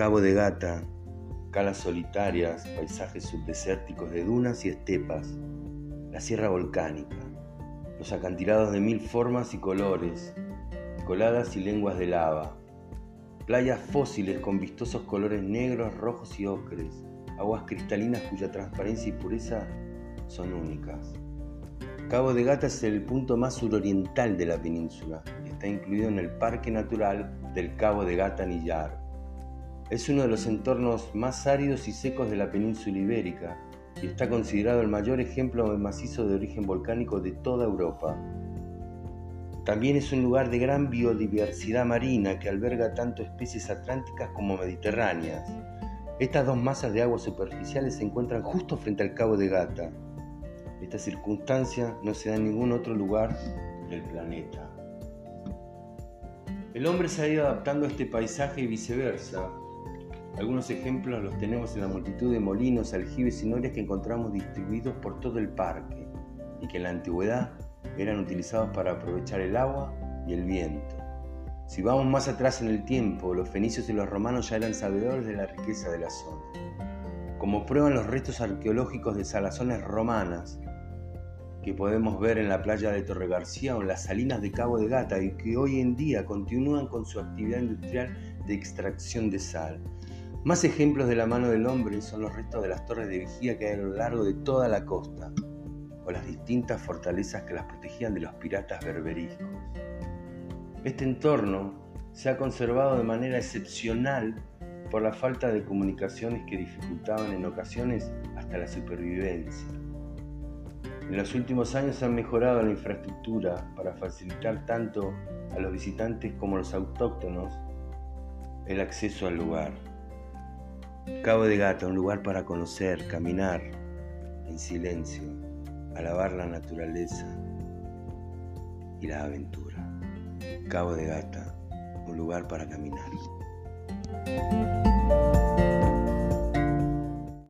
Cabo de Gata, calas solitarias, paisajes subdesérticos de dunas y estepas, la sierra volcánica, los acantilados de mil formas y colores, coladas y lenguas de lava, playas fósiles con vistosos colores negros, rojos y ocres, aguas cristalinas cuya transparencia y pureza son únicas. Cabo de Gata es el punto más suroriental de la península y está incluido en el Parque Natural del Cabo de Gata Nillar. Es uno de los entornos más áridos y secos de la península ibérica y está considerado el mayor ejemplo de macizo de origen volcánico de toda Europa. También es un lugar de gran biodiversidad marina que alberga tanto especies atlánticas como mediterráneas. Estas dos masas de aguas superficiales se encuentran justo frente al Cabo de Gata. Esta circunstancia no se da en ningún otro lugar del planeta. El hombre se ha ido adaptando a este paisaje y viceversa, algunos ejemplos los tenemos en la multitud de molinos, aljibes y norias que encontramos distribuidos por todo el parque y que en la antigüedad eran utilizados para aprovechar el agua y el viento. Si vamos más atrás en el tiempo, los fenicios y los romanos ya eran sabedores de la riqueza de la zona. Como prueban los restos arqueológicos de salazones romanas que podemos ver en la playa de Torre García o en las salinas de Cabo de Gata y que hoy en día continúan con su actividad industrial de extracción de sal. Más ejemplos de la mano del hombre son los restos de las torres de vigía que hay a lo largo de toda la costa, o las distintas fortalezas que las protegían de los piratas berberiscos. Este entorno se ha conservado de manera excepcional por la falta de comunicaciones que dificultaban en ocasiones hasta la supervivencia. En los últimos años se ha mejorado la infraestructura para facilitar tanto a los visitantes como a los autóctonos el acceso al lugar. Cabo de Gata, un lugar para conocer, caminar en silencio, alabar la naturaleza y la aventura. Cabo de Gata, un lugar para caminar.